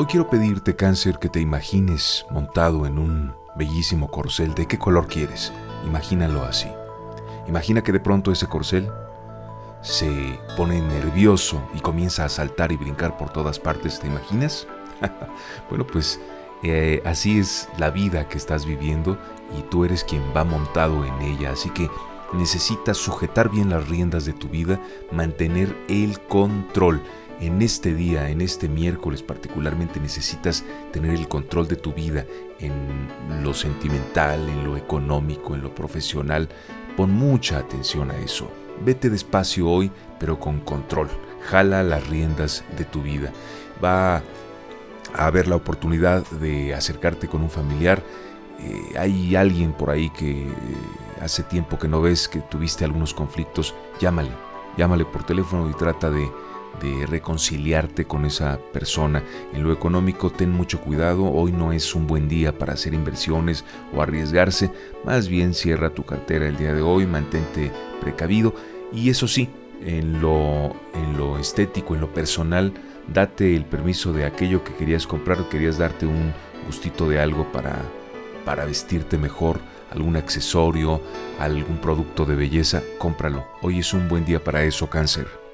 Hoy quiero pedirte, cáncer, que te imagines montado en un bellísimo corcel. ¿De qué color quieres? Imagínalo así. Imagina que de pronto ese corcel se pone nervioso y comienza a saltar y brincar por todas partes. ¿Te imaginas? bueno, pues eh, así es la vida que estás viviendo y tú eres quien va montado en ella. Así que necesitas sujetar bien las riendas de tu vida, mantener el control. En este día, en este miércoles particularmente, necesitas tener el control de tu vida en lo sentimental, en lo económico, en lo profesional. Pon mucha atención a eso. Vete despacio hoy, pero con control. Jala las riendas de tu vida. Va a haber la oportunidad de acercarte con un familiar. Eh, hay alguien por ahí que eh, hace tiempo que no ves, que tuviste algunos conflictos. Llámale, llámale por teléfono y trata de de reconciliarte con esa persona. En lo económico, ten mucho cuidado, hoy no es un buen día para hacer inversiones o arriesgarse, más bien cierra tu cartera el día de hoy, mantente precavido y eso sí, en lo, en lo estético, en lo personal, date el permiso de aquello que querías comprar querías darte un gustito de algo para, para vestirte mejor, algún accesorio, algún producto de belleza, cómpralo. Hoy es un buen día para eso, cáncer.